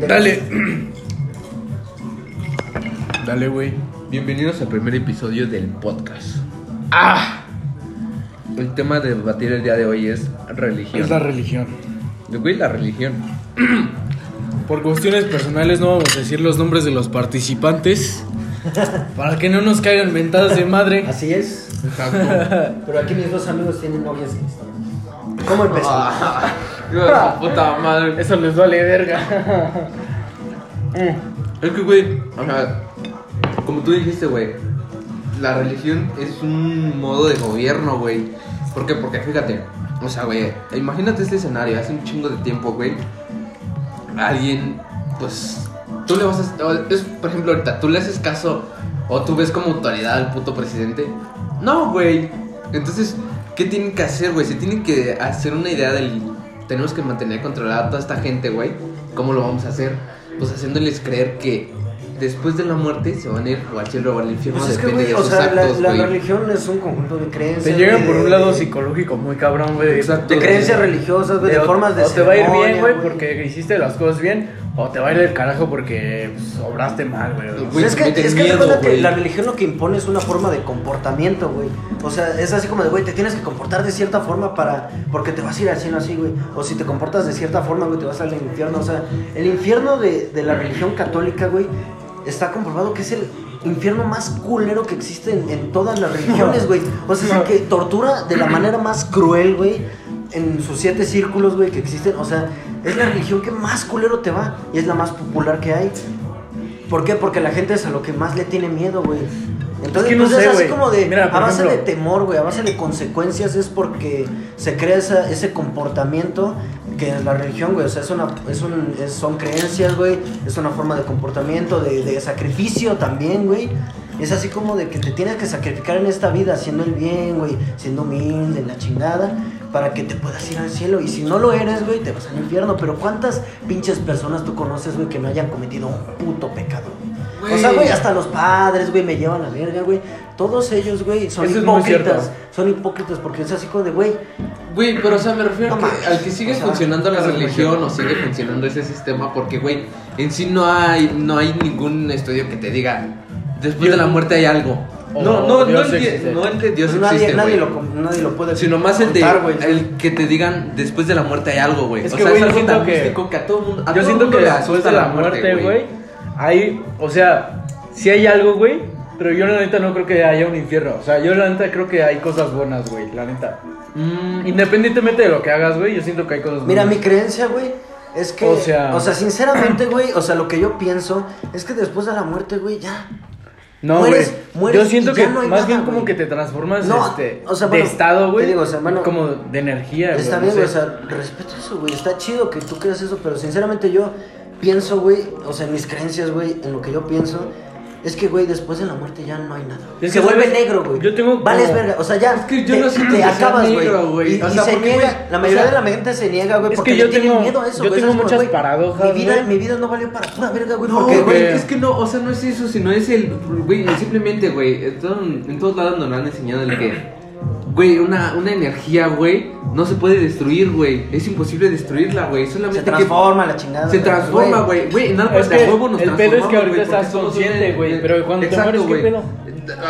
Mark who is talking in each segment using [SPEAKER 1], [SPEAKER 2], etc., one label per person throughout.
[SPEAKER 1] Dale. Dale, güey. Bienvenidos al primer episodio del podcast. ¡Ah! El tema de debatir el día de hoy es religión.
[SPEAKER 2] Es la religión.
[SPEAKER 1] Güey, la religión.
[SPEAKER 2] Por cuestiones personales no vamos a decir los nombres de los participantes. Para que no nos caigan mentadas de madre.
[SPEAKER 3] Así es.
[SPEAKER 1] Exacto.
[SPEAKER 3] Pero aquí mis dos amigos tienen novias. ¿Cómo empezó?
[SPEAKER 1] Su puta madre.
[SPEAKER 2] Eso les vale verga.
[SPEAKER 1] Es que, güey, o sea, como tú dijiste, güey, la religión es un modo de gobierno, güey. ¿Por qué? Porque fíjate, o sea, güey, imagínate este escenario, hace un chingo de tiempo, güey. Alguien, pues, tú le vas a. es, por ejemplo, ahorita, tú le haces caso o tú ves como autoridad al puto presidente. No, güey. Entonces, ¿qué tienen que hacer, güey? Se tienen que hacer una idea del. Tenemos que mantener controlada a toda esta gente, güey. ¿Cómo lo vamos a hacer? Pues haciéndoles creer que después de la muerte se van a ir o al cielo o al infierno.
[SPEAKER 3] Pues es que, güey,
[SPEAKER 1] de
[SPEAKER 3] o sea, la,
[SPEAKER 1] actos,
[SPEAKER 3] la
[SPEAKER 1] güey.
[SPEAKER 3] religión es un conjunto de creencias.
[SPEAKER 2] Te llegan por un
[SPEAKER 3] de-
[SPEAKER 2] lado psicológico muy cabrón, güey.
[SPEAKER 1] Exacto.
[SPEAKER 3] De creencias religiosas, güey, de
[SPEAKER 2] o-
[SPEAKER 3] formas de
[SPEAKER 2] O te va a ir bien, güey, porque hiciste las cosas bien. O te va a ir del carajo porque pues, obraste mal, güey.
[SPEAKER 1] Güey,
[SPEAKER 3] Pues es que, es que
[SPEAKER 1] miedo,
[SPEAKER 3] la religión lo que impone es una forma de comportamiento, güey. O sea, es así como de, güey, te tienes que comportar de cierta forma para. Porque te vas a ir al cielo así, güey. O si te comportas de cierta forma, güey, te vas al infierno. O sea, el infierno de, de la religión católica, güey, está comprobado que es el infierno más culero que existe en, en todas las religiones, güey. O sea, es el que tortura de la manera más cruel, güey. En sus siete círculos, güey, que existen. O sea, es la religión que más culero te va. Y es la más popular que hay. ¿Por qué? Porque la gente es a lo que más le tiene miedo, güey. Entonces,
[SPEAKER 2] Es que no sé,
[SPEAKER 3] así
[SPEAKER 2] güey.
[SPEAKER 3] como de,
[SPEAKER 2] Mira,
[SPEAKER 3] a base
[SPEAKER 2] ejemplo-
[SPEAKER 3] de temor, güey, a base de consecuencias es porque se crea esa- ese comportamiento que es la religión, güey. O sea, es una, es un, es- son creencias, güey. Es una forma de comportamiento, de, de sacrificio también, güey. Es así como de que te tienes que sacrificar en esta vida haciendo el bien, güey, siendo humilde, la chingada, para que te puedas ir al cielo. Y si no lo eres, güey, te vas al infierno. Pero ¿cuántas pinches personas tú conoces, güey, que no hayan cometido un puto pecado? güey? O sea, güey, hasta los padres, güey, me llevan a la verga, güey. Todos ellos, güey, son
[SPEAKER 2] Eso
[SPEAKER 3] hipócritas. Son hipócritas porque es así como de, güey,
[SPEAKER 1] Güey, pero o sea, me refiero
[SPEAKER 3] No
[SPEAKER 1] a que,
[SPEAKER 3] mames,
[SPEAKER 1] al que sigue
[SPEAKER 3] o sea,
[SPEAKER 1] funcionando la religión o sigue funcionando ese sistema, porque, güey, en sí no hay, no hay ningún estudio que te diga, después de la muerte hay algo.
[SPEAKER 2] O
[SPEAKER 1] no, no, no, el que,
[SPEAKER 2] existe.
[SPEAKER 1] no el que Dios
[SPEAKER 3] pues nadie,
[SPEAKER 1] existe,
[SPEAKER 3] nadie, lo, nadie lo puede
[SPEAKER 1] Sino más el, de, el que te digan, después de la muerte hay algo, güey.
[SPEAKER 2] Es
[SPEAKER 1] o
[SPEAKER 2] que,
[SPEAKER 1] sea,
[SPEAKER 2] güey,
[SPEAKER 1] es
[SPEAKER 2] yo
[SPEAKER 1] algo tan
[SPEAKER 2] que-
[SPEAKER 1] místico que a todo mundo a
[SPEAKER 2] Yo
[SPEAKER 1] todo
[SPEAKER 2] siento
[SPEAKER 1] mundo
[SPEAKER 2] que después de la muerte, güey, hay, o sea, sí hay algo, güey, pero yo la neta no creo que haya un infierno. O sea, yo la neta creo que hay cosas buenas, güey, la neta.
[SPEAKER 1] Mm,
[SPEAKER 2] Independientemente de lo que hagas, güey, yo siento que hay cosas
[SPEAKER 3] Mira,
[SPEAKER 2] buenas.
[SPEAKER 3] mi creencia, güey, es que,
[SPEAKER 2] O
[SPEAKER 3] o
[SPEAKER 2] sea-
[SPEAKER 3] sea, sinceramente, güey, o sea, lo que yo pienso es que después de la muerte, güey, ya.
[SPEAKER 2] No, güey.
[SPEAKER 3] mueres- mueres
[SPEAKER 2] Yo siento que
[SPEAKER 3] no
[SPEAKER 2] más
[SPEAKER 3] nada,
[SPEAKER 2] bien como que te transformas
[SPEAKER 3] No,
[SPEAKER 2] este,
[SPEAKER 3] o sea,
[SPEAKER 2] de
[SPEAKER 3] bueno,
[SPEAKER 2] estado, güey.
[SPEAKER 3] o sea, bueno,
[SPEAKER 2] como de energía, güey.
[SPEAKER 3] Está
[SPEAKER 2] no
[SPEAKER 3] bien,
[SPEAKER 2] sé.
[SPEAKER 3] güey, o sea, respeto eso, güey. Está chido que tú creas eso, pero sinceramente yo pienso, güey, o sea, en mis creencias, güey, en lo que yo pienso, es que, güey, después de la muerte ya no hay nada.
[SPEAKER 2] Es
[SPEAKER 3] se
[SPEAKER 2] que,
[SPEAKER 3] vuelve
[SPEAKER 2] ¿sabes?
[SPEAKER 3] negro, güey.
[SPEAKER 2] Yo tengo
[SPEAKER 3] Vales
[SPEAKER 2] como-
[SPEAKER 3] verga, o sea, ya.
[SPEAKER 1] Es que yo
[SPEAKER 3] te,
[SPEAKER 1] no siento
[SPEAKER 3] te
[SPEAKER 1] que
[SPEAKER 3] acabas,
[SPEAKER 1] negro,
[SPEAKER 3] güey. Y,
[SPEAKER 1] O
[SPEAKER 3] y se
[SPEAKER 1] porque,
[SPEAKER 3] niega, la
[SPEAKER 1] o
[SPEAKER 3] mayoría
[SPEAKER 1] sea,
[SPEAKER 3] de la gente se niega, güey,
[SPEAKER 2] es
[SPEAKER 3] porque
[SPEAKER 2] que yo
[SPEAKER 3] le
[SPEAKER 2] tengo-
[SPEAKER 3] miedo a eso,
[SPEAKER 2] yo tengo muchas paradojas,
[SPEAKER 3] Mi vida, mi vida no valió para pura verga, güey,
[SPEAKER 1] No, güey,
[SPEAKER 3] güey.
[SPEAKER 1] es que no, o sea, no es eso, sino es el, güey, simplemente, güey, en, todo- en todos lados nos lo han enseñado el que, güey, una, una energía, güey, no se puede destruir, güey, es imposible destruirla, güey, solamente
[SPEAKER 3] Se
[SPEAKER 1] que-
[SPEAKER 3] transforma la chingada.
[SPEAKER 1] se transforma, güey, güey, en algo
[SPEAKER 2] Es
[SPEAKER 1] de
[SPEAKER 2] que
[SPEAKER 1] huevo nos
[SPEAKER 2] el pedo es que ahorita
[SPEAKER 1] güey,
[SPEAKER 2] estás consciente, güey, pero cuando te
[SPEAKER 1] Exacto,
[SPEAKER 2] mueres, ¿qué
[SPEAKER 1] güey.
[SPEAKER 2] pedo?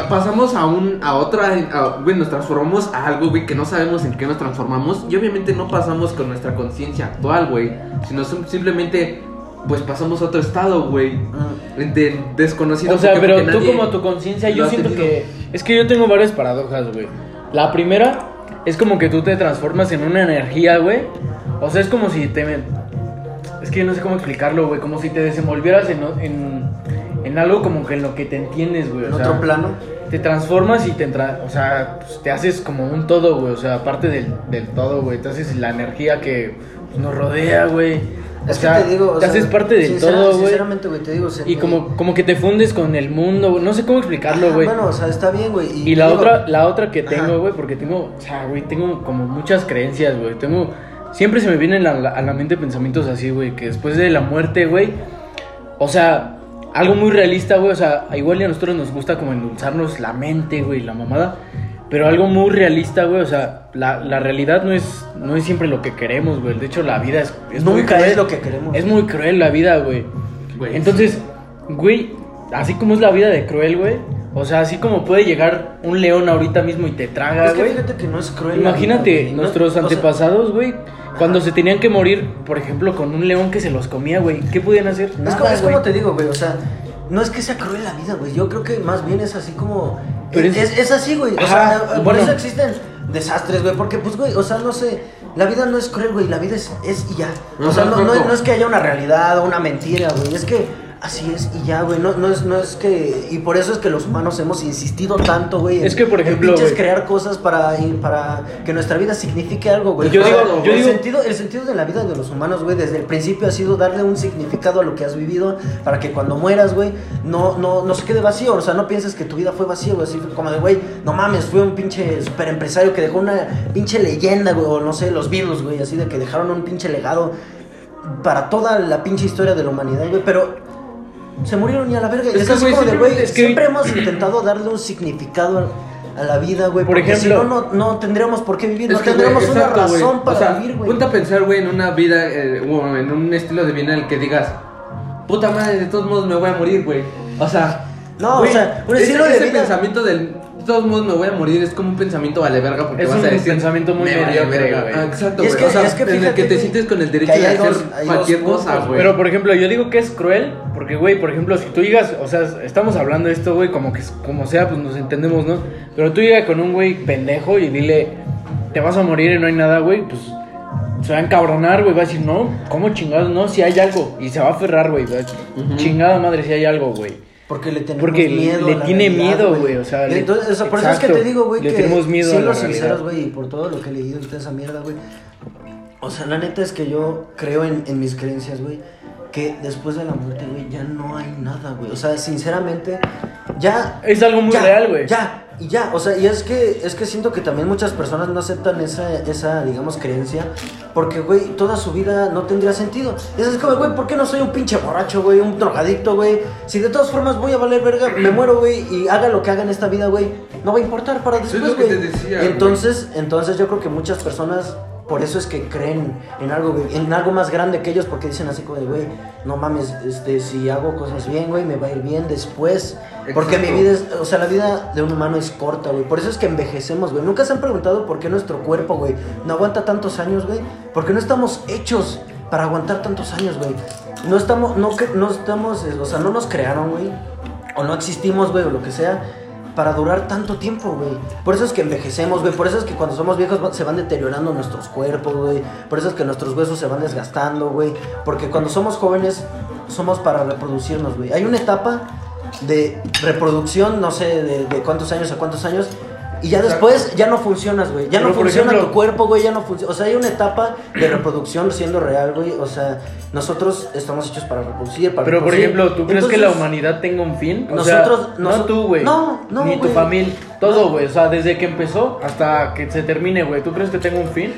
[SPEAKER 1] Pasamos a un, a otra, güey, nos transformamos a algo, güey, que no sabemos en qué nos transformamos y obviamente no pasamos con nuestra conciencia actual, güey, sino sim- simplemente, pues pasamos a otro estado, güey,
[SPEAKER 3] Mm.
[SPEAKER 1] de desconocido.
[SPEAKER 2] O sea, pero tú
[SPEAKER 1] nadie
[SPEAKER 2] como tu conciencia, yo siento
[SPEAKER 1] tenido.
[SPEAKER 2] que... Es que yo tengo varias paradojas, güey. La primera es como que tú te transformas en una energía, güey. O sea, es como si te... Es que no sé cómo explicarlo, güey. Como si te desenvolvieras en, en, en algo como que en lo que te entiendes, güey.
[SPEAKER 3] En
[SPEAKER 2] o sea,
[SPEAKER 3] otro plano.
[SPEAKER 2] Te transformas y te entra, o sea, pues, te haces como un todo, güey. O sea, aparte del, del todo, güey. Te haces la energía que pues, nos rodea, güey. O
[SPEAKER 3] Es
[SPEAKER 2] sea,
[SPEAKER 3] que te digo, o
[SPEAKER 2] te
[SPEAKER 3] sea,
[SPEAKER 2] haces parte
[SPEAKER 3] sincera-
[SPEAKER 2] todo, güey.
[SPEAKER 3] Sinceramente, güey, te digo, se-
[SPEAKER 2] Y como, como que te fundes con el mundo, güey. No sé cómo explicarlo, güey.
[SPEAKER 3] Bueno, o sea, está bien, güey.
[SPEAKER 2] Y la
[SPEAKER 3] digo-
[SPEAKER 2] otra, la otra que tengo, güey, porque tengo, o sea, güey, tengo como muchas creencias, güey. Tengo, siempre se me vienen a la, a la mente pensamientos así, güey, que después de la muerte, güey, o sea, algo muy realista, güey, o sea, igual y a nosotros nos gusta como endulzarnos la mente, güey, la mamada. Pero algo muy realista, güey. O sea, la, la realidad no es, no es siempre lo que queremos, güey. De hecho, la vida es, es muy cruel.
[SPEAKER 3] es lo que queremos.
[SPEAKER 2] Es muy cruel la vida, güey.
[SPEAKER 1] Güey,
[SPEAKER 2] Entonces, güey, así como es la vida de cruel, güey. O sea, así como puede llegar un león ahorita mismo y te traga,
[SPEAKER 3] Es que
[SPEAKER 2] güey.
[SPEAKER 3] fíjate que no es cruel.
[SPEAKER 2] Imagínate,
[SPEAKER 3] vida, güey. No-
[SPEAKER 2] nuestros
[SPEAKER 3] o sea,
[SPEAKER 2] antepasados, güey, cuando se tenían que morir, por ejemplo, con un león que se los comía, güey, ¿qué podían hacer?
[SPEAKER 3] Es,
[SPEAKER 2] Nada,
[SPEAKER 3] como, es
[SPEAKER 2] güey.
[SPEAKER 3] como te digo, güey, o sea, no es que sea cruel la vida, güey. Yo creo que más bien es así como.
[SPEAKER 2] Pero
[SPEAKER 3] es,
[SPEAKER 2] es-
[SPEAKER 3] así, güey. O sea, por eso existen desastres, güey. Porque, pues, güey, o sea, no sé. La vida no es cruel, güey. La vida es, es y ya. O sea, no, no, no es que haya una realidad o una mentira, güey. Es que así es y ya, güey. No, no, es, no es que. Y por eso es que los humanos hemos insistido tanto, güey.
[SPEAKER 2] Es que, por ejemplo,
[SPEAKER 3] crear cosas para, para que nuestra vida signifique algo, güey.
[SPEAKER 2] Yo digo- yo
[SPEAKER 3] el
[SPEAKER 2] digo-
[SPEAKER 3] sentido, el sentido de la vida de los humanos, güey, desde el principio ha sido darle un significado a lo que has vivido para que cuando mueras, güey, no, no, no se quede vacío. O sea, no pienses que tu vida fue vacía, güey. Así como de, güey, no mames, fue un pinche super empresario que dejó una pinche leyenda, güey, o no sé, los Beatles, güey, así de que dejaron un pinche legado para toda la pinche historia de la humanidad, güey. Pero se murieron y a la verga.
[SPEAKER 1] Es
[SPEAKER 3] Es,
[SPEAKER 1] que,
[SPEAKER 3] así
[SPEAKER 1] güey,
[SPEAKER 3] como de,
[SPEAKER 1] siempre-
[SPEAKER 3] güey, siempre hemos intentado darle un significado a, la vida, güey.
[SPEAKER 2] Por
[SPEAKER 3] porque
[SPEAKER 2] ejemplo-
[SPEAKER 3] si no, no, no tendríamos por qué vivir, no tendríamos una
[SPEAKER 1] exacto,
[SPEAKER 3] razón para
[SPEAKER 1] o sea,
[SPEAKER 3] vivir, güey.
[SPEAKER 1] Ponte a pensar, güey, en una vida, eh, bueno, en un estilo de vida en el que digas, puta madre, de todos modos me voy a morir, güey. O sea,
[SPEAKER 3] No,
[SPEAKER 1] güey,
[SPEAKER 3] o sea, un
[SPEAKER 1] ese-
[SPEAKER 3] estilo de
[SPEAKER 1] ese
[SPEAKER 3] vida-
[SPEAKER 1] pensamiento del, de todos modos me voy a morir, es como un pensamiento vale verga porque
[SPEAKER 2] Es
[SPEAKER 1] vas
[SPEAKER 2] un
[SPEAKER 1] a decir.
[SPEAKER 2] pensamiento muy
[SPEAKER 1] "Me vale
[SPEAKER 2] mediocre,
[SPEAKER 1] verga".
[SPEAKER 2] güey.
[SPEAKER 1] Ah, exacto,
[SPEAKER 3] Y es
[SPEAKER 1] güey.
[SPEAKER 3] que-
[SPEAKER 1] o sea,
[SPEAKER 3] es que
[SPEAKER 1] en el
[SPEAKER 3] fíjate,
[SPEAKER 1] que te
[SPEAKER 3] güey,
[SPEAKER 1] sientes con el
[SPEAKER 3] que
[SPEAKER 1] derecho
[SPEAKER 3] ahí
[SPEAKER 1] de
[SPEAKER 3] hay
[SPEAKER 1] hacer
[SPEAKER 3] dos- hay
[SPEAKER 1] cualquier cosa, güey.
[SPEAKER 2] Pero por ejemplo, yo digo que es cruel, porque güey, por ejemplo, si tú llegas, o sea, estamos hablando de esto, güey, como que como sea, pues nos entendemos, ¿no? Pero tú llegas con un güey pendejo y dile, te vas a morir y no hay nada, güey, pues se va a encabronar, güey, va a decir, no, ¿cómo chingados? No, si hay algo. Y se va a aferrar, güey, va a chingada madre, si hay algo, güey.
[SPEAKER 3] Porque le tenemos
[SPEAKER 2] Porque
[SPEAKER 3] miedo.
[SPEAKER 2] le
[SPEAKER 3] a la
[SPEAKER 2] tiene
[SPEAKER 3] realidad,
[SPEAKER 2] miedo, güey, o sea, le-
[SPEAKER 3] entonces, o sea, por eso es que
[SPEAKER 2] exacto,
[SPEAKER 3] te digo, güey,
[SPEAKER 2] le
[SPEAKER 3] que
[SPEAKER 2] tenemos miedo
[SPEAKER 3] siendo sinceros, güey, y por todo lo que he leído toda esa mierda, güey. O sea, la neta es que yo creo en, en mis creencias, güey, que después de la muerte, güey, ya no hay nada, güey. O sea, sinceramente, ya...
[SPEAKER 2] Es algo muy
[SPEAKER 3] ya,
[SPEAKER 2] real, güey.
[SPEAKER 3] Ya, y ya, o sea, y es que, es que siento que también muchas personas no aceptan esa, esa digamos, creencia, porque, güey, toda su vida no tendría sentido. Y es como, güey, ¿por qué no soy un pinche borracho, güey, un drogadicto, güey? Si de todas formas voy a valer verga, me muero, güey, y haga lo que haga en esta vida, güey, no va a importar para
[SPEAKER 1] Es
[SPEAKER 3] después, güey. Entonces, entonces yo creo que muchas personas... Por eso es que creen en algo, en algo más grande que ellos, porque dicen así como de, güey, no mames, este, si hago cosas bien, güey, me va a ir bien después. Porque mi vida es, o sea, la vida de un humano es corta, güey. Por eso es que envejecemos, güey. Nunca se han preguntado por qué nuestro cuerpo, güey, no aguanta tantos años, güey. Porque no estamos hechos para aguantar tantos años, güey. No estamos, no, que- no estamos, eh, o sea, no nos crearon, güey. O no existimos, güey, o lo que sea. Para durar tanto tiempo, güey. Por eso es que envejecemos, güey. Por eso es que cuando somos viejos se van deteriorando nuestros cuerpos, güey. Por eso es que nuestros huesos se van desgastando, güey. Porque cuando somos jóvenes somos para reproducirnos, güey. Hay una etapa de reproducción, no sé, de, de cuántos años a cuántos años. Y ya
[SPEAKER 1] Exacto.
[SPEAKER 3] después ya no funcionas, güey. Ya
[SPEAKER 2] Pero,
[SPEAKER 3] no funciona
[SPEAKER 2] ejemplo-
[SPEAKER 3] tu cuerpo, güey. Ya no funciona. O sea, hay una etapa de reproducción siendo real, güey. O sea, nosotros estamos hechos para reproducir, para
[SPEAKER 2] Pero por ejemplo, ¿tú crees que la humanidad tenga un fin? O
[SPEAKER 3] nosotros-
[SPEAKER 2] sea, no tú, güey.
[SPEAKER 3] No, no,
[SPEAKER 2] Ni tu familia, todo,
[SPEAKER 3] No.
[SPEAKER 2] güey. O sea, desde que empezó hasta que se termine, güey. ¿Tú crees que tenga un fin?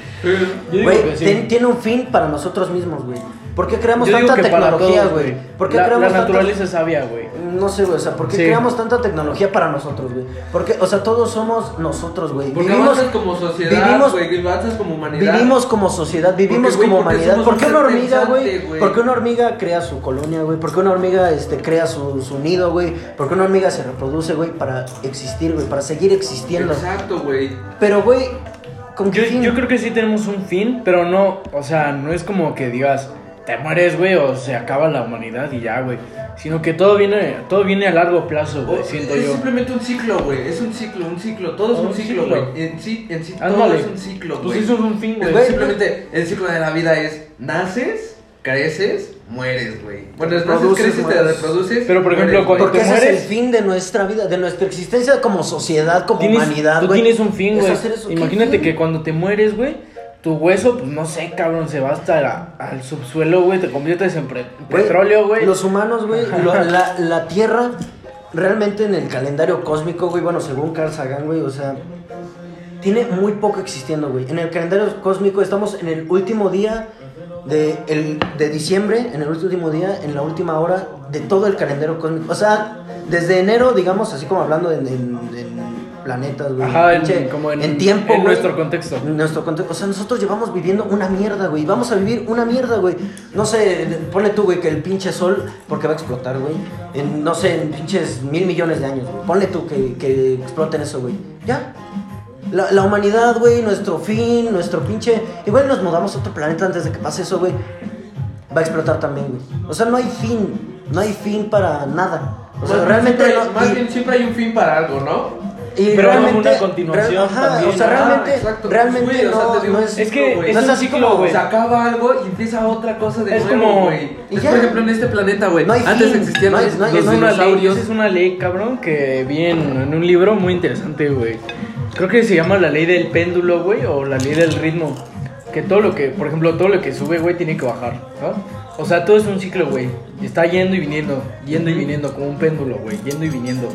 [SPEAKER 2] Digo
[SPEAKER 3] Güey,
[SPEAKER 2] sí.
[SPEAKER 3] tiene un fin para nosotros mismos, güey. ¿Por qué creamos
[SPEAKER 2] Yo
[SPEAKER 3] tanta tecnología, güey? ¿Por qué
[SPEAKER 2] la,
[SPEAKER 3] creamos
[SPEAKER 2] la
[SPEAKER 3] tanta-
[SPEAKER 2] naturaleza es sabia, güey.
[SPEAKER 3] No sé, güey, o sea, ¿por qué
[SPEAKER 2] Sí.
[SPEAKER 3] creamos tanta tecnología para nosotros, güey? Porque, o sea, todos somos nosotros, güey.
[SPEAKER 1] Porque
[SPEAKER 3] Vivimos,
[SPEAKER 1] avanzas como sociedad,
[SPEAKER 3] vivimos-
[SPEAKER 1] güey, avanzas como humanidad.
[SPEAKER 3] vivimos como sociedad, vivimos
[SPEAKER 1] Porque,
[SPEAKER 3] como humanidad. ¿Por qué una hormiga, güey. ¿Por qué una hormiga crea su colonia, güey? ¿Por qué una hormiga este, crea su, su nido, güey? ¿Por qué una hormiga se reproduce, güey? Para existir, güey, para seguir existiendo.
[SPEAKER 1] Exacto, güey.
[SPEAKER 3] Pero, güey, ¿con qué
[SPEAKER 2] Yo,
[SPEAKER 3] fin?
[SPEAKER 2] yo creo que sí tenemos un fin, pero no, o sea, no es como que digas, te mueres, güey, o se acaba la humanidad y ya, güey. Sino que todo viene, todo viene a largo plazo, güey, siento
[SPEAKER 1] es
[SPEAKER 2] yo.
[SPEAKER 1] simplemente un ciclo, güey. Es un ciclo, un ciclo. Todo es
[SPEAKER 2] Un
[SPEAKER 1] un ciclo, güey. En sí, en sí, todo es un ciclo,
[SPEAKER 2] Pues
[SPEAKER 1] güey.
[SPEAKER 2] eso es un fin, güey.
[SPEAKER 3] Güey,
[SPEAKER 1] Simplemente el ciclo de la vida es naces, creces, mueres, güey. Bueno,
[SPEAKER 3] Reproduces,
[SPEAKER 1] creces, te
[SPEAKER 3] mueres.
[SPEAKER 1] reproduces.
[SPEAKER 2] Pero, por ejemplo,
[SPEAKER 1] mueres,
[SPEAKER 2] cuando
[SPEAKER 3] Porque
[SPEAKER 2] te
[SPEAKER 3] ese es el fin de nuestra vida, de nuestra existencia como sociedad, como
[SPEAKER 2] Tienes-
[SPEAKER 3] humanidad,
[SPEAKER 2] Tú
[SPEAKER 3] güey.
[SPEAKER 2] tienes un fin, güey.
[SPEAKER 3] hacer eso. ¿Qué
[SPEAKER 2] Imagínate
[SPEAKER 3] fin?
[SPEAKER 2] que cuando te mueres, güey, tu hueso, pues no sé, cabrón, se va hasta la- al subsuelo, güey, te conviertes en pre- petróleo, güey.
[SPEAKER 3] Los humanos, güey, lo- la, la Tierra, realmente en el calendario cósmico, güey, bueno, según Carl Sagan, güey, o sea, tiene muy poco existiendo, güey. En el calendario cósmico estamos en el último día de, el, de diciembre, en el último día, en la última hora de todo el calendario cósmico. O sea, desde enero, digamos, así como hablando en, en- en planetas, güey.
[SPEAKER 2] Ajá, en-
[SPEAKER 3] Pinche-
[SPEAKER 2] como en-
[SPEAKER 3] tiempo,
[SPEAKER 2] en
[SPEAKER 3] güey.
[SPEAKER 2] nuestro contexto.
[SPEAKER 3] En nuestro contexto. O sea, nosotros llevamos viviendo una mierda, güey. y Vamos a vivir una mierda, güey. No sé, pone tú, güey, que el pinche sol, porque va a explotar, güey. En, no sé, en pinches mil millones de años, güey. Ponle tú que, que exploten eso, güey. Ya. La, la humanidad, güey, nuestro fin, nuestro pinche. Igual nos mudamos a otro planeta antes de que pase eso, güey. Va a explotar también, güey. O sea, no hay fin. No hay fin para nada. O sea,
[SPEAKER 1] Más-
[SPEAKER 3] realmente.
[SPEAKER 1] siempre hay-
[SPEAKER 3] no-
[SPEAKER 1] más
[SPEAKER 3] y-
[SPEAKER 1] bien siempre hay un fin para algo, ¿no?
[SPEAKER 3] y
[SPEAKER 2] Pero
[SPEAKER 3] realmente,
[SPEAKER 2] una continuación
[SPEAKER 3] real- ajá,
[SPEAKER 2] también.
[SPEAKER 3] O sea,
[SPEAKER 2] Ah,
[SPEAKER 3] realmente,
[SPEAKER 1] exacto.
[SPEAKER 3] realmente
[SPEAKER 1] Güey, o sea,
[SPEAKER 3] no,
[SPEAKER 1] digo,
[SPEAKER 3] no es.
[SPEAKER 2] Es que
[SPEAKER 1] güey.
[SPEAKER 2] es
[SPEAKER 3] no es así
[SPEAKER 2] ciclo,
[SPEAKER 3] como-
[SPEAKER 2] güey.
[SPEAKER 1] Se acaba algo y empieza otra cosa de
[SPEAKER 2] Es
[SPEAKER 1] nuevo,
[SPEAKER 2] como-
[SPEAKER 1] güey.
[SPEAKER 3] y.
[SPEAKER 1] Por ejemplo, en este planeta, güey.
[SPEAKER 3] No hay
[SPEAKER 1] Antes
[SPEAKER 3] fin,
[SPEAKER 1] existían
[SPEAKER 3] no hay-
[SPEAKER 1] los,
[SPEAKER 3] no hay-
[SPEAKER 1] los
[SPEAKER 2] es una ley,
[SPEAKER 1] dinosaurios.
[SPEAKER 2] esa es una ley, cabrón, que vi en, en un libro muy interesante, güey. Creo que se llama la ley del péndulo, güey, o la ley del ritmo. Que todo lo que, por ejemplo, todo lo que sube, güey, tiene que bajar, ¿no? O sea, todo es un ciclo, güey. Está yendo y viniendo, yendo y viniendo, como un péndulo, güey, yendo y viniendo.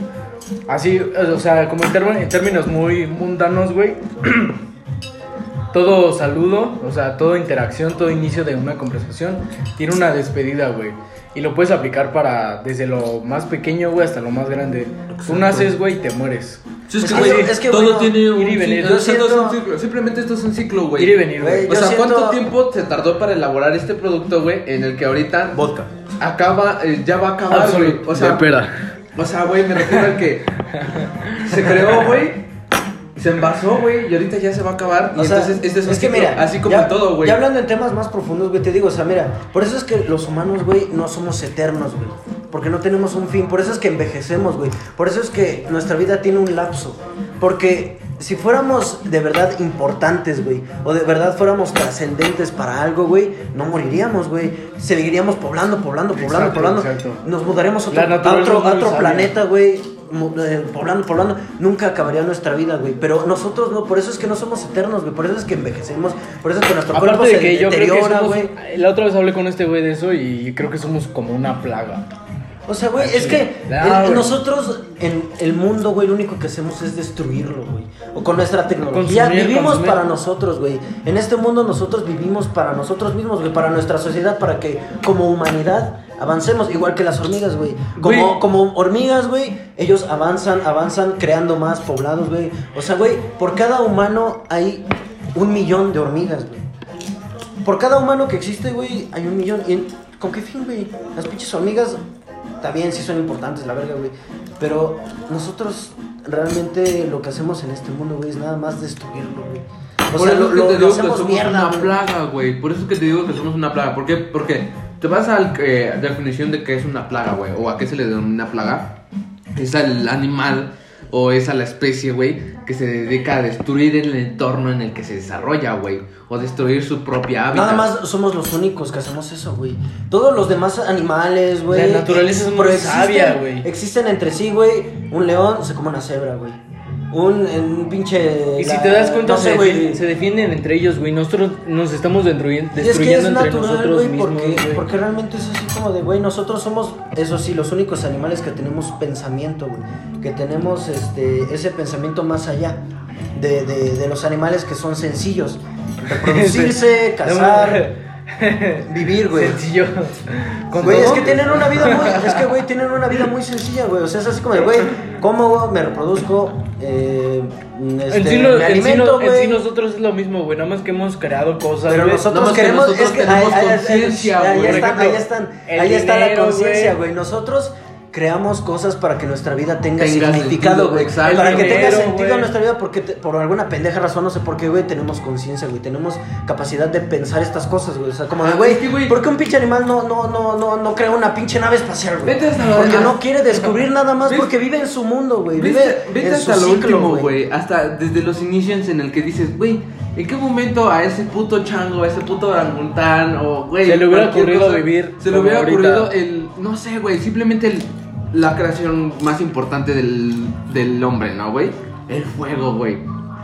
[SPEAKER 2] Así, o sea, como en, en términos muy mundanos, güey. todo saludo, o sea, toda interacción, todo inicio de una conversación tiene una despedida, güey. Y lo puedes aplicar para desde lo más pequeño, güey, hasta lo más grande. Tú naces, güey, y te mueres.
[SPEAKER 1] Sí, es que, güey,
[SPEAKER 3] es que,
[SPEAKER 1] todo
[SPEAKER 3] bueno,
[SPEAKER 1] tiene un
[SPEAKER 2] ir y venir.
[SPEAKER 1] ciclo.
[SPEAKER 3] Yo
[SPEAKER 1] o sea, todo es un
[SPEAKER 3] siento-
[SPEAKER 1] ciclo. Simplemente esto es un ciclo, güey.
[SPEAKER 2] Ir y venir,
[SPEAKER 3] Güey.
[SPEAKER 1] O sea,
[SPEAKER 3] siento-
[SPEAKER 1] ¿cuánto tiempo se tardó para elaborar este producto, güey? En el que ahorita
[SPEAKER 3] Vodka.
[SPEAKER 1] acaba, eh, ya va a acabar, güey. O sea,
[SPEAKER 2] de pera.
[SPEAKER 1] o sea, güey, me refiero al que se creó, güey. Se envasó, güey, y ahorita ya se va a acabar.
[SPEAKER 3] O sea,
[SPEAKER 1] entonces este es un
[SPEAKER 3] es que mira,
[SPEAKER 1] así como
[SPEAKER 3] ya,
[SPEAKER 1] en todo, güey.
[SPEAKER 3] Ya hablando en temas más profundos, güey, te digo, o sea, mira, por eso es que los humanos, güey, no somos eternos, güey. Porque no tenemos un fin, por eso es que envejecemos, güey. Por eso es que nuestra vida tiene un lapso. Porque si fuéramos de verdad importantes, güey, o de verdad fuéramos trascendentes para algo, güey, no moriríamos, güey. Seguiríamos poblando, poblando, poblando,
[SPEAKER 2] Exacto,
[SPEAKER 3] poblando.
[SPEAKER 2] exacto.
[SPEAKER 3] Nos mudaremos a otro, a otro, a otro planeta, güey, poblando, poblando, nunca acabaría nuestra vida, güey. Pero nosotros no, por eso es que no somos eternos, güey. Por eso es que envejecemos, por eso es que nuestro cuerpo
[SPEAKER 2] Aparte de
[SPEAKER 3] se
[SPEAKER 2] que yo creo que
[SPEAKER 3] deteriora,
[SPEAKER 2] somos,
[SPEAKER 3] güey.
[SPEAKER 2] la otra vez hablé con este güey de eso y creo que somos como una plaga.
[SPEAKER 3] O sea, güey, es que
[SPEAKER 2] Ah,
[SPEAKER 3] el-
[SPEAKER 2] güey.
[SPEAKER 3] nosotros en el mundo, güey, lo único que hacemos es destruirlo, güey. O con nuestra tecnología.
[SPEAKER 2] Consumir,
[SPEAKER 3] vivimos
[SPEAKER 2] consumir.
[SPEAKER 3] para nosotros, güey. En este mundo nosotros vivimos para nosotros mismos, güey. Para nuestra sociedad, para que como humanidad avancemos. Igual que las hormigas, güey. Como,
[SPEAKER 1] Güey.
[SPEAKER 3] como hormigas, güey, ellos avanzan, avanzan creando más poblados, güey. O sea, güey, por cada humano hay un millón de hormigas, güey. Por cada humano que existe, güey, hay un millón. ¿Y con qué fin, güey? Las pinches hormigas, está bien, sí son importantes, la verga, güey. Pero nosotros realmente lo que hacemos en este mundo, güey, es nada más destruirlo, güey. O
[SPEAKER 1] Por
[SPEAKER 3] sea,
[SPEAKER 1] eso
[SPEAKER 3] lo,
[SPEAKER 1] que te
[SPEAKER 3] lo
[SPEAKER 1] digo que somos
[SPEAKER 3] mierda,
[SPEAKER 1] una
[SPEAKER 3] güey.
[SPEAKER 1] plaga, güey. Por eso es que te digo que somos una plaga. ¿Por qué? Porque te vas a la definición de qué es una plaga, güey. O a qué se le denomina plaga. Es al animal o es a la especie, güey, que se dedica a destruir el entorno en el que se desarrolla, güey. O destruir su propia hábitat.
[SPEAKER 3] Nada más somos los únicos que hacemos eso, güey. Todos los demás animales, güey.
[SPEAKER 2] La naturaleza es muy sabia, güey.
[SPEAKER 3] Existen entre sí, güey. Un león se come una cebra, güey. Un, un pinche.
[SPEAKER 2] Y si te das cuenta,
[SPEAKER 3] no sé,
[SPEAKER 2] se, se defienden entre ellos, güey. Nosotros nos estamos destruyen-
[SPEAKER 3] Y es que
[SPEAKER 2] destruyendo
[SPEAKER 3] es
[SPEAKER 2] entre
[SPEAKER 3] natural,
[SPEAKER 2] nosotros
[SPEAKER 3] güey,
[SPEAKER 2] mismos,
[SPEAKER 3] porque, porque realmente es así como de, güey, nosotros somos, eso sí, los únicos animales que tenemos pensamiento, güey. Que tenemos este, ese pensamiento más allá de, de, de los animales que son sencillos. Reproducirse, cazar, vivir, güey.
[SPEAKER 2] Sencillo. Con
[SPEAKER 3] Güey, es que tienen una vida muy, es que, güey, tienen una vida muy sencilla, güey. O sea, es así como de, güey, como me reproduzco, eh, este,
[SPEAKER 2] en sí, lo-
[SPEAKER 3] me
[SPEAKER 2] en sí
[SPEAKER 3] alimento,
[SPEAKER 2] no- en sí nosotros es lo mismo, güey. Nada más que hemos creado cosas,
[SPEAKER 3] Pero
[SPEAKER 2] güey.
[SPEAKER 3] nosotros
[SPEAKER 1] Nada más que
[SPEAKER 3] queremos,
[SPEAKER 1] nosotros
[SPEAKER 3] es que
[SPEAKER 1] tenemos
[SPEAKER 3] ahí, ahí-
[SPEAKER 1] conciencia,
[SPEAKER 3] ahí están, ahí están,
[SPEAKER 2] el
[SPEAKER 3] ahí está la conciencia,
[SPEAKER 2] güey.
[SPEAKER 3] güey. Nosotros creamos cosas para que nuestra vida tenga,
[SPEAKER 1] Tenga
[SPEAKER 3] significado,
[SPEAKER 1] sentido,
[SPEAKER 3] güey.
[SPEAKER 1] exacto.
[SPEAKER 3] Para que tenga sentido nuestra vida, porque te- por alguna pendeja razón, no sé por qué, güey, tenemos conciencia, güey. Tenemos capacidad de pensar estas cosas, güey. O sea, como de,
[SPEAKER 1] Ah,
[SPEAKER 3] güey, ¿por qué un pinche animal no, no, no, no, no crea una pinche nave espacial, güey?
[SPEAKER 1] Vete hasta lo-
[SPEAKER 3] Porque no quiere descubrir nada más,
[SPEAKER 1] ¿ves?
[SPEAKER 3] porque vive en su mundo, güey.
[SPEAKER 1] Vete,
[SPEAKER 3] Vive
[SPEAKER 1] vete
[SPEAKER 3] en su
[SPEAKER 1] hasta lo
[SPEAKER 3] ciclo,
[SPEAKER 1] último, güey. Hasta desde los inicios en el que dices, güey, ¿en qué momento a ese puto chango, a ese puto orangután o, güey,
[SPEAKER 2] Se le hubiera ocurrido vivir
[SPEAKER 1] Se le hubiera
[SPEAKER 2] ahorita.
[SPEAKER 1] ocurrido el, no sé, güey, simplemente el- la creación más importante del, del hombre, ¿no, güey? El fuego, güey.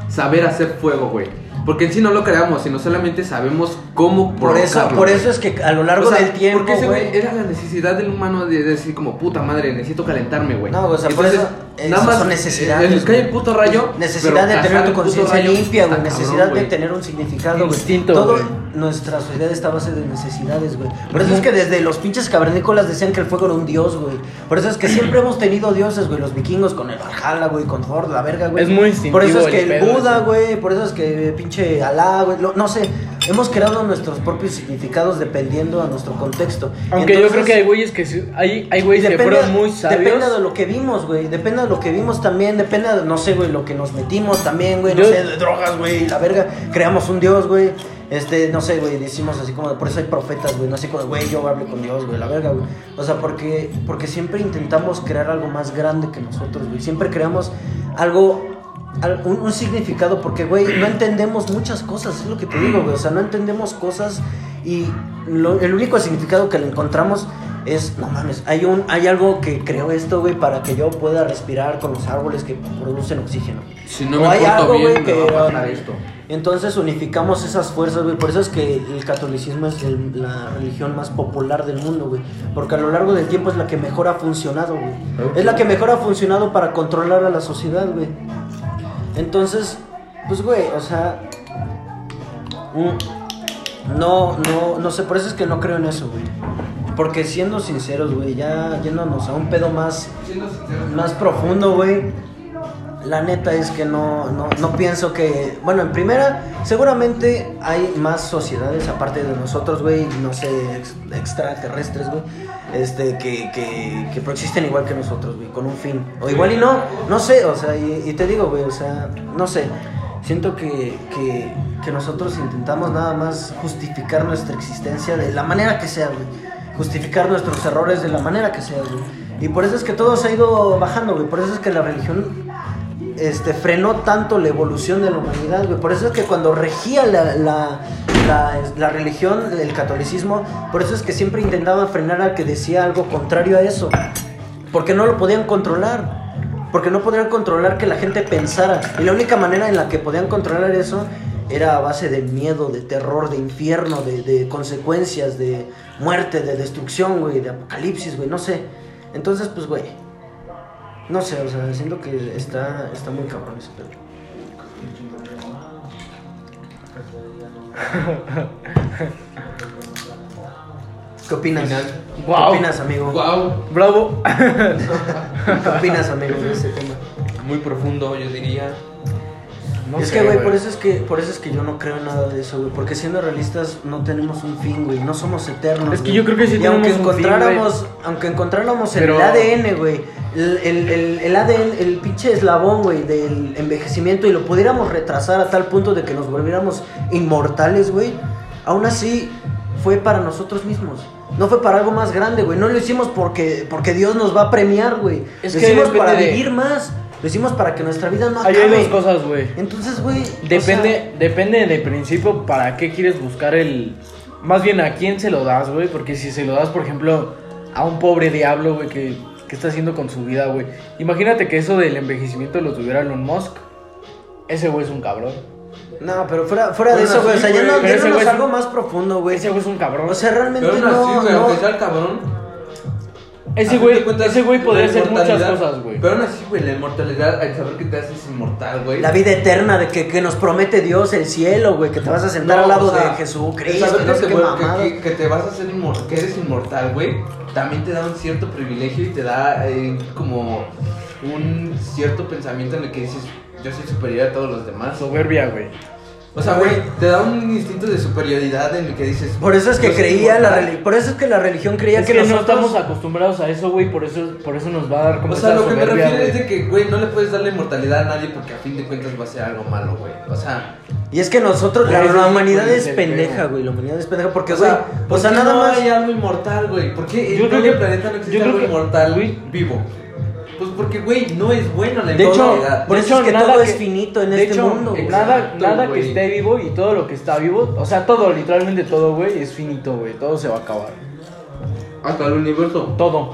[SPEAKER 1] Saber hacer fuego, güey. Porque en sí no lo creamos, sino solamente sabemos cómo
[SPEAKER 3] Por eso,
[SPEAKER 1] provocarlo,
[SPEAKER 3] por eso es que a lo largo
[SPEAKER 1] O sea,
[SPEAKER 3] del tiempo,
[SPEAKER 1] Porque ese güey era la necesidad del humano de decir como puta madre, necesito calentarme, güey.
[SPEAKER 3] No, o sea, por eso, esas son necesidades,
[SPEAKER 1] Les cae el puto rayo.
[SPEAKER 3] Necesidad de tener tu conciencia limpia, güey.
[SPEAKER 1] cabrón,
[SPEAKER 3] Necesidad de tener un significado, güey.
[SPEAKER 2] Instinto,
[SPEAKER 3] Todo,
[SPEAKER 2] güey.
[SPEAKER 3] nuestra sociedad está a base de necesidades, güey. Por eso es que desde los pinches cavernícolas decían que el fuego era un dios, güey. Por eso es que siempre hemos tenido dioses, güey. Los vikingos con el Valhalla, güey, con Thor, la verga, güey.
[SPEAKER 2] Es muy instintivo
[SPEAKER 3] Por eso es que
[SPEAKER 2] el
[SPEAKER 3] Buda, güey. Por eso es que pinche Alá, güey. no sé. Hemos creado nuestros propios significados dependiendo a nuestro contexto.
[SPEAKER 2] Aunque yo creo que hay güeyes que sí- hay, hay güeyes que
[SPEAKER 3] Depende,
[SPEAKER 2] fueron muy sabios.
[SPEAKER 3] depende de lo que vimos, güey. Depende de lo que vimos también. Depende de, no sé, güey, lo que nos metimos también, güey. No
[SPEAKER 2] Yo-
[SPEAKER 3] sé, de drogas, güey. La verga. Creamos un dios, güey. Este, no sé, güey. Decimos así como, por eso hay profetas, güey. No así como, güey, yo hablo con Dios, güey. La verga, güey. O sea, porque, porque siempre intentamos crear algo más grande que nosotros, güey. Siempre creamos algo. Un, un significado, porque, güey, no entendemos muchas cosas, es lo que te digo, güey. O sea, no entendemos cosas y lo- el único significado que le encontramos es, no mames, hay, un, hay algo que creó esto, güey, para que yo pueda respirar con los árboles que producen oxígeno.
[SPEAKER 1] Si no
[SPEAKER 3] O
[SPEAKER 1] me
[SPEAKER 3] hay algo,
[SPEAKER 1] bien,
[SPEAKER 3] güey,
[SPEAKER 1] me va a
[SPEAKER 3] que,
[SPEAKER 1] pasar esto.
[SPEAKER 3] Entonces unificamos esas fuerzas, güey. Por eso es que el catolicismo es el- la religión más popular del mundo, güey. Porque a lo largo del tiempo es la que mejor ha funcionado, güey. Es la que mejor ha funcionado para controlar a la sociedad, güey. Entonces, pues, güey, o sea... mm, No, no, no sé, por eso es que no creo en eso, güey. Porque siendo sinceros, güey, ya yéndonos a un pedo más, más profundo, güey. La neta es que no, no, no pienso que. Bueno, en primera, seguramente hay más sociedades aparte de nosotros, güey, no sé, ex- extraterrestres, güey, este, que, que, que existen igual que nosotros, güey, con un fin. O igual y no, no sé, o sea, y, y te digo, güey, o sea, no sé. Siento que, que, que nosotros intentamos nada más justificar nuestra existencia de la manera que sea, güey. Justificar nuestros errores de la manera que sea, güey. Y por eso es que todo se ha ido bajando, güey. Por eso es que la religión este, frenó tanto la evolución de la humanidad, güey. Por eso es que cuando regía la, la, religión, el catolicismo, por eso es que siempre intentaban frenar al que decía algo contrario a eso. Porque no lo podían controlar. Porque no podían controlar que la gente pensara. Y la única manera en la que podían controlar eso era a base de miedo, de terror, de infierno, de, de consecuencias, de muerte, de destrucción, güey, de apocalipsis, güey, no sé. Entonces, pues, güey. No sé, o sea, siento que está, está muy cabrón ese pedo. ¿Qué opinas? ¿Qué opinas, amigo?
[SPEAKER 1] Wow,
[SPEAKER 2] Bravo.
[SPEAKER 3] ¿Qué opinas, amigo, de ese tema?
[SPEAKER 1] muy profundo, yo diría.
[SPEAKER 2] No
[SPEAKER 3] es
[SPEAKER 2] sé,
[SPEAKER 3] que, güey, por eso es que, por eso es que yo no creo en nada de eso, güey. Porque siendo realistas, no tenemos un fin, güey. No somos eternos.
[SPEAKER 2] Es que yo creo que sí
[SPEAKER 3] y aunque
[SPEAKER 2] tenemos un fin,
[SPEAKER 3] encontráramos, aunque encontráramos
[SPEAKER 2] Pero-
[SPEAKER 3] el ADN, güey, el, el, el, el ADN, el pinche eslabón, güey, del envejecimiento y lo pudiéramos retrasar a tal punto de que nos volviéramos inmortales, güey. Aún así, fue para nosotros mismos. No fue para algo más grande, güey. No lo hicimos porque, porque Dios nos va a premiar, güey.
[SPEAKER 2] Es
[SPEAKER 3] lo
[SPEAKER 2] que
[SPEAKER 3] hicimos para
[SPEAKER 2] de-
[SPEAKER 3] vivir más. Lo hicimos para que nuestra vida no
[SPEAKER 2] Ahí
[SPEAKER 3] acabe.
[SPEAKER 2] hay dos cosas, güey.
[SPEAKER 3] Entonces, güey. o
[SPEAKER 2] Depende,
[SPEAKER 3] sea,
[SPEAKER 2] depende de principio para qué quieres buscar el. Más bien a quién se lo das, güey. Porque si se lo das, por ejemplo, a un pobre diablo, güey, que, que está haciendo con su vida, güey. Imagínate que eso del envejecimiento lo tuviera Elon Musk. Ese güey es un cabrón.
[SPEAKER 3] No, pero fuera, fuera de eso, güey.
[SPEAKER 1] sí,
[SPEAKER 3] o sea, ya no,
[SPEAKER 2] pero ese
[SPEAKER 3] yéndonos
[SPEAKER 2] güey
[SPEAKER 3] a
[SPEAKER 2] es
[SPEAKER 3] algo
[SPEAKER 2] un-
[SPEAKER 3] más profundo, güey.
[SPEAKER 2] Ese güey es un cabrón.
[SPEAKER 3] O sea, realmente
[SPEAKER 1] Pero así,
[SPEAKER 3] no. no-
[SPEAKER 1] cabrón.
[SPEAKER 2] Ese güey, ese güey podría hacer muchas cosas, güey.
[SPEAKER 1] Pero aún así, güey, la inmortalidad, al saber que te haces inmortal, güey.
[SPEAKER 3] La vida eterna de que, que nos promete Dios, el cielo, güey. Que te vas a sentar
[SPEAKER 1] No,
[SPEAKER 3] al lado
[SPEAKER 1] o sea,
[SPEAKER 3] de Jesucristo.
[SPEAKER 1] saber te, que te vas a hacer inmortal, que eres inmortal, güey, también te da un cierto privilegio y te da eh, como un cierto pensamiento en el que dices, yo soy superior a todos los demás.
[SPEAKER 2] Soberbia, güey.
[SPEAKER 1] O sea, güey, te da un instinto de superioridad en el que dices...
[SPEAKER 3] Por eso es que creía la religión. Por eso es que la religión creía
[SPEAKER 2] Es
[SPEAKER 3] que,
[SPEAKER 2] que, no
[SPEAKER 3] nosotros.
[SPEAKER 2] estamos acostumbrados a eso, güey. Por eso, por eso nos va a dar como
[SPEAKER 1] O sea, lo que me refiero es de que, güey, no le puedes dar la inmortalidad a nadie porque a fin de cuentas va a ser algo malo, güey. O sea,
[SPEAKER 3] Y es que nosotros. La, la humanidad es pendeja, güey. La humanidad es pendeja. Porque,
[SPEAKER 1] o
[SPEAKER 3] güey.
[SPEAKER 1] sea,
[SPEAKER 3] O sea,
[SPEAKER 1] ¿por qué
[SPEAKER 3] nada
[SPEAKER 1] no
[SPEAKER 3] más.
[SPEAKER 1] hay algo inmortal, güey? ¿Por qué
[SPEAKER 2] Yo
[SPEAKER 1] en
[SPEAKER 2] creo
[SPEAKER 1] todo el planeta no
[SPEAKER 2] yo
[SPEAKER 1] existe
[SPEAKER 2] creo
[SPEAKER 1] algo
[SPEAKER 2] que-
[SPEAKER 1] inmortal
[SPEAKER 2] güey.
[SPEAKER 1] vivo? Pues porque, güey, no es bueno la
[SPEAKER 2] De hecho.
[SPEAKER 3] Por
[SPEAKER 2] de
[SPEAKER 3] eso
[SPEAKER 2] hecho,
[SPEAKER 3] es que
[SPEAKER 2] nada
[SPEAKER 3] todo
[SPEAKER 2] que-
[SPEAKER 3] es finito en
[SPEAKER 2] de
[SPEAKER 3] este
[SPEAKER 2] hecho,
[SPEAKER 3] mundo, güey.
[SPEAKER 2] Nada,
[SPEAKER 1] Exacto,
[SPEAKER 2] nada que esté vivo y todo lo que está vivo, o sea, todo, literalmente todo, güey, es finito, güey. Todo se va a acabar.
[SPEAKER 1] Hasta el universo.
[SPEAKER 2] Todo.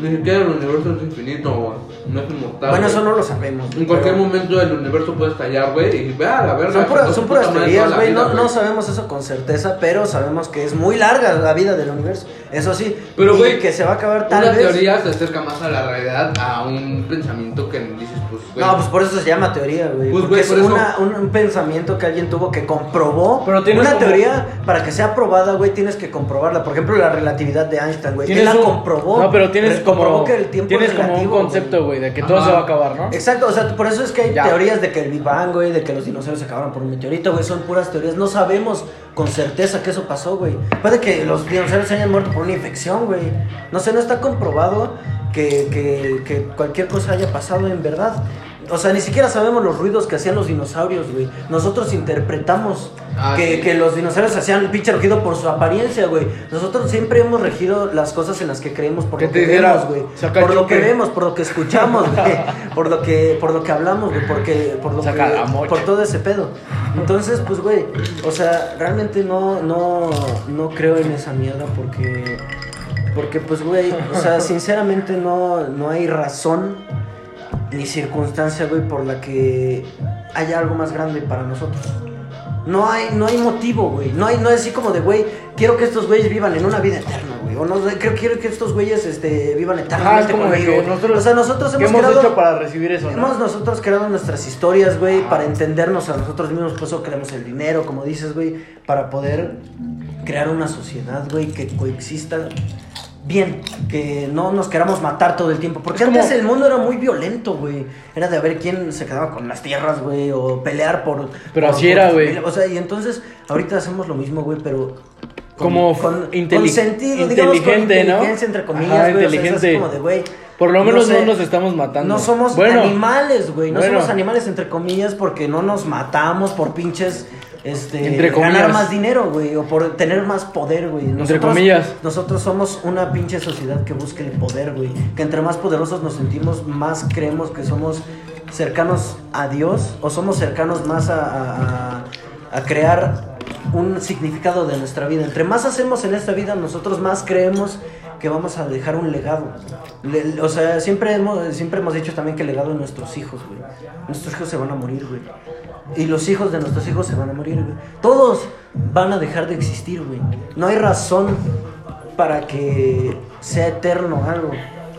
[SPEAKER 1] Ni siquiera el universo es infinito, güey. No es inmortal.
[SPEAKER 3] Bueno,
[SPEAKER 1] güey.
[SPEAKER 3] eso no lo sabemos.
[SPEAKER 1] En cualquier
[SPEAKER 3] pero-
[SPEAKER 1] momento el universo puede estallar, güey, y vea la verga.
[SPEAKER 3] Son,
[SPEAKER 1] sacó
[SPEAKER 3] son puras teorías, güey. No, no sabemos eso con certeza, pero sabemos que es muy larga la vida del universo. Eso sí.
[SPEAKER 1] Pero,
[SPEAKER 3] y
[SPEAKER 1] güey,
[SPEAKER 3] que se va a acabar tal
[SPEAKER 1] Una
[SPEAKER 3] vez.
[SPEAKER 1] teoría se acerca más a la realidad a un pensamiento que dices, pues, güey.
[SPEAKER 3] No, pues por eso se llama teoría, güey.
[SPEAKER 1] Pues,
[SPEAKER 3] porque
[SPEAKER 1] güey,
[SPEAKER 3] es
[SPEAKER 1] por eso-
[SPEAKER 3] una- un, un pensamiento que alguien tuvo que comprobó.
[SPEAKER 2] Pero tienes
[SPEAKER 3] una
[SPEAKER 2] como-
[SPEAKER 3] teoría, para que sea aprobada, güey, tienes que comprobarla. Por ejemplo, la relatividad de Einstein, güey. Él
[SPEAKER 2] Tienes
[SPEAKER 3] la
[SPEAKER 2] un-
[SPEAKER 3] comprobó.
[SPEAKER 2] No, pero tienes Como,
[SPEAKER 3] que el tiempo
[SPEAKER 2] tienes
[SPEAKER 3] es
[SPEAKER 2] como un
[SPEAKER 3] relativo,
[SPEAKER 2] concepto, güey, de que todo
[SPEAKER 1] Ajá.
[SPEAKER 2] se va a acabar, ¿no?
[SPEAKER 3] Exacto, o sea, por eso es que hay
[SPEAKER 2] Ya.
[SPEAKER 3] teorías de que el Big Bang, güey, de que los dinosaurios se acabaron por un meteorito, güey, son puras teorías. No sabemos con certeza que eso pasó, güey. Puede que los dinosaurios se hayan muerto por una infección, güey. No sé, no está comprobado que, que, que cualquier cosa haya pasado en verdad. O sea, ni siquiera sabemos los ruidos que hacían los dinosaurios, güey. Nosotros interpretamos
[SPEAKER 1] Ah,
[SPEAKER 3] que,
[SPEAKER 1] sí.
[SPEAKER 3] que los dinosaurios hacían un pinche rugido por su apariencia, güey. Nosotros siempre hemos regido las cosas en las que creemos por
[SPEAKER 2] Que
[SPEAKER 3] lo que vemos, güey. Por lo que vemos, por lo que escuchamos, güey. Por lo que, por lo que hablamos, güey. Porque, por lo
[SPEAKER 2] Saca
[SPEAKER 3] que, por todo ese pedo. Entonces, pues, güey, o sea, realmente no, no, no creo en esa mierda porque, porque, pues, güey, o sea, sinceramente no, no hay razón ni circunstancia, güey, por la que haya algo más grande para nosotros. No hay, no hay motivo, güey. No hay, no es así como de, güey, quiero que estos güeyes vivan en una vida eterna, güey. O no, creo, quiero que estos güeyes este, vivan
[SPEAKER 2] Ajá,
[SPEAKER 3] eternamente
[SPEAKER 2] como de
[SPEAKER 3] conmigo.
[SPEAKER 2] que nosotros,
[SPEAKER 3] o sea, nosotros
[SPEAKER 2] ¿qué
[SPEAKER 3] hemos,
[SPEAKER 2] hemos
[SPEAKER 3] creado,
[SPEAKER 2] hecho para recibir eso,
[SPEAKER 3] hemos
[SPEAKER 2] ¿no?
[SPEAKER 3] nosotros creado nuestras historias, güey, para entendernos a nosotros mismos. Por eso creamos el dinero, como dices, güey, para poder crear una sociedad, güey, que coexista bien, que no nos queramos matar todo el tiempo. Porque
[SPEAKER 2] Es
[SPEAKER 3] antes
[SPEAKER 2] como-
[SPEAKER 3] el mundo era muy violento, güey. Era de a ver quién se quedaba con las tierras, güey, o pelear por.
[SPEAKER 2] Pero
[SPEAKER 3] por-
[SPEAKER 2] así
[SPEAKER 3] por
[SPEAKER 2] era, güey.
[SPEAKER 3] O sea, y entonces ahorita hacemos lo mismo, güey, pero.
[SPEAKER 2] Como inteli-
[SPEAKER 3] sentido, digamos, con
[SPEAKER 2] inteligente, ¿no?
[SPEAKER 3] inteligencia, entre comillas,
[SPEAKER 2] Ajá,
[SPEAKER 3] güey. o sea, es así
[SPEAKER 2] inteligente.
[SPEAKER 3] como de, güey.
[SPEAKER 2] Por lo menos no,
[SPEAKER 3] sé,
[SPEAKER 2] nos estamos matando.
[SPEAKER 3] no somos
[SPEAKER 2] Bueno,
[SPEAKER 3] animales, güey. No
[SPEAKER 2] bueno.
[SPEAKER 3] somos animales, entre comillas, porque no nos matamos por pinches. Este,
[SPEAKER 2] Entre
[SPEAKER 3] ganar más dinero, güey, o por tener más poder, güey. Nosotros-
[SPEAKER 2] comillas.
[SPEAKER 3] Nosotros somos una pinche sociedad que busca el poder, güey. Que entre más poderosos nos sentimos, más creemos que somos cercanos a Dios, o somos cercanos más a, a- a- a crear un significado de nuestra vida. Entre más hacemos en esta vida, nosotros más creemos que vamos a dejar un legado. Le- o sea, siempre hemos, siempre hemos dicho también que el legado de nuestros hijos, güey. Nuestros hijos se van a morir, güey. Y los hijos de nuestros hijos se van a morir, güey. Todos van a dejar de existir, güey. No hay razón para que sea eterno algo.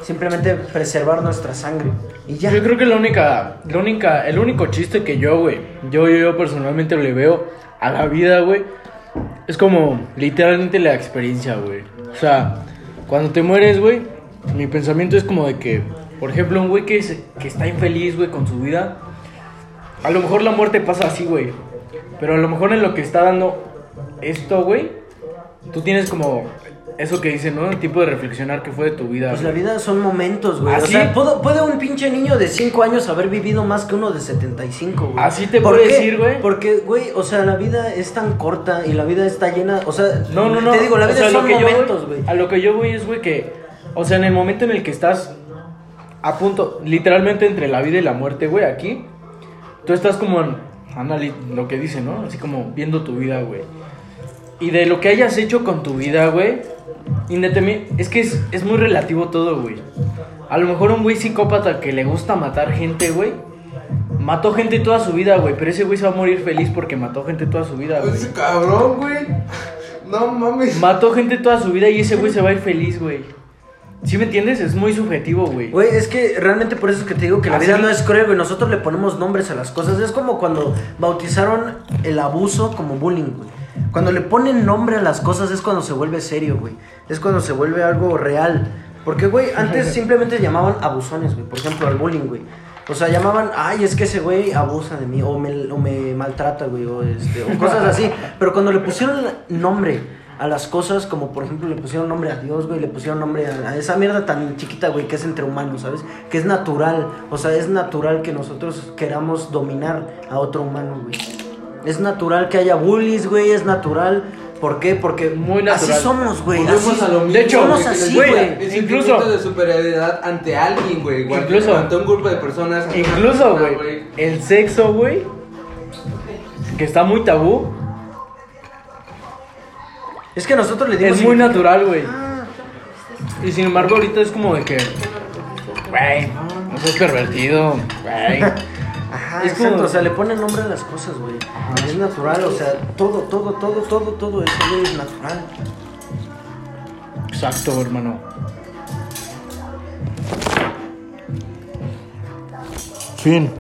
[SPEAKER 3] Simplemente preservar nuestra sangre. Y ya.
[SPEAKER 2] Yo creo que la única, la única, el único chiste que yo, güey, yo, yo, personalmente le veo a la vida, güey, es como literalmente la experiencia, güey. O sea, cuando te mueres, güey, mi pensamiento es como de que, por ejemplo, un güey que, se- que está infeliz, güey, con su vida, a lo mejor la muerte pasa así, güey. Pero a lo mejor en lo que está dando esto, güey, tú tienes como eso que dice, ¿no? El tipo de reflexionar que fue de tu vida.
[SPEAKER 3] Pues
[SPEAKER 2] güey.
[SPEAKER 3] la vida son momentos, güey. O
[SPEAKER 2] Así-
[SPEAKER 3] sea, ¿puedo- puede un pinche niño de 5 años haber vivido más que uno de 75, güey.
[SPEAKER 2] Así te
[SPEAKER 3] ¿Por
[SPEAKER 2] puedo decir, güey.
[SPEAKER 3] Porque, güey, o sea, la vida es tan corta y la vida está llena. O sea,
[SPEAKER 2] No, no, no.
[SPEAKER 3] Te digo, la
[SPEAKER 2] O
[SPEAKER 3] vida
[SPEAKER 2] sea,
[SPEAKER 3] son
[SPEAKER 2] que
[SPEAKER 3] momentos, güey.
[SPEAKER 2] A lo que yo voy es, güey, que. O sea, en el momento en el que estás a punto, literalmente entre la vida y la muerte, güey, aquí. Tú estás como en. anali- lo que dice, ¿no? Así como viendo tu vida, güey. Y de lo que hayas hecho con tu vida, güey. Es que es, es muy relativo todo, güey. A lo mejor un güey psicópata que le gusta matar gente, güey. Mató gente toda su vida, güey. Pero ese güey se va a morir feliz porque mató gente toda su vida, güey.
[SPEAKER 1] Ese cabrón, güey. No mames.
[SPEAKER 2] Mató gente toda su vida y ese güey se va a ir feliz, güey. ¿Sí me entiendes? Es muy subjetivo, güey.
[SPEAKER 3] Güey, es que realmente por eso es que te digo que la
[SPEAKER 2] Así-
[SPEAKER 3] vida no es cruel, güey. Nosotros le ponemos nombres a las cosas. Es como cuando bautizaron el abuso como bullying, güey. Cuando le ponen nombre a las cosas es cuando se vuelve serio, güey. Es cuando se vuelve algo real. Porque, güey, antes simplemente llamaban abusones, güey. Por ejemplo, al bullying, güey. O sea, llamaban, ay, es que ese güey abusa de mí, o me, o me maltrata, güey, o, este, o cosas así. Pero cuando le pusieron nombre a las cosas, como por ejemplo le pusieron nombre a Dios, güey, le pusieron nombre a, a esa mierda tan chiquita, güey, que es entre humanos, ¿sabes? Que es natural. O sea, es natural que nosotros queramos dominar a otro humano, güey. Es natural que haya bullies, güey, es natural. ¿Por qué? Porque
[SPEAKER 2] Muy natural.
[SPEAKER 3] así somos, güey.
[SPEAKER 1] Volvemos
[SPEAKER 3] así-
[SPEAKER 1] a lo mismo.
[SPEAKER 2] De hecho,
[SPEAKER 3] somos así, güey.
[SPEAKER 2] Incluso-
[SPEAKER 1] de superioridad ante alguien, güey.
[SPEAKER 2] Incluso-
[SPEAKER 1] Ante un grupo de personas.
[SPEAKER 2] Incluso,
[SPEAKER 1] persona,
[SPEAKER 2] güey, el sexo, güey, que está muy tabú,
[SPEAKER 3] Es que nosotros le dimos...
[SPEAKER 2] es muy natural, güey. Y sin embargo, ahorita es como de que. Güey, no seas pervertido. Güey.
[SPEAKER 3] Ajá,
[SPEAKER 2] Es
[SPEAKER 3] exacto,
[SPEAKER 2] como-
[SPEAKER 3] o sea, le ponen nombre a las cosas, güey. Es natural, o sea, todo, todo, todo, todo, todo eso, güey, es natural.
[SPEAKER 2] Exacto, hermano.
[SPEAKER 4] Fin.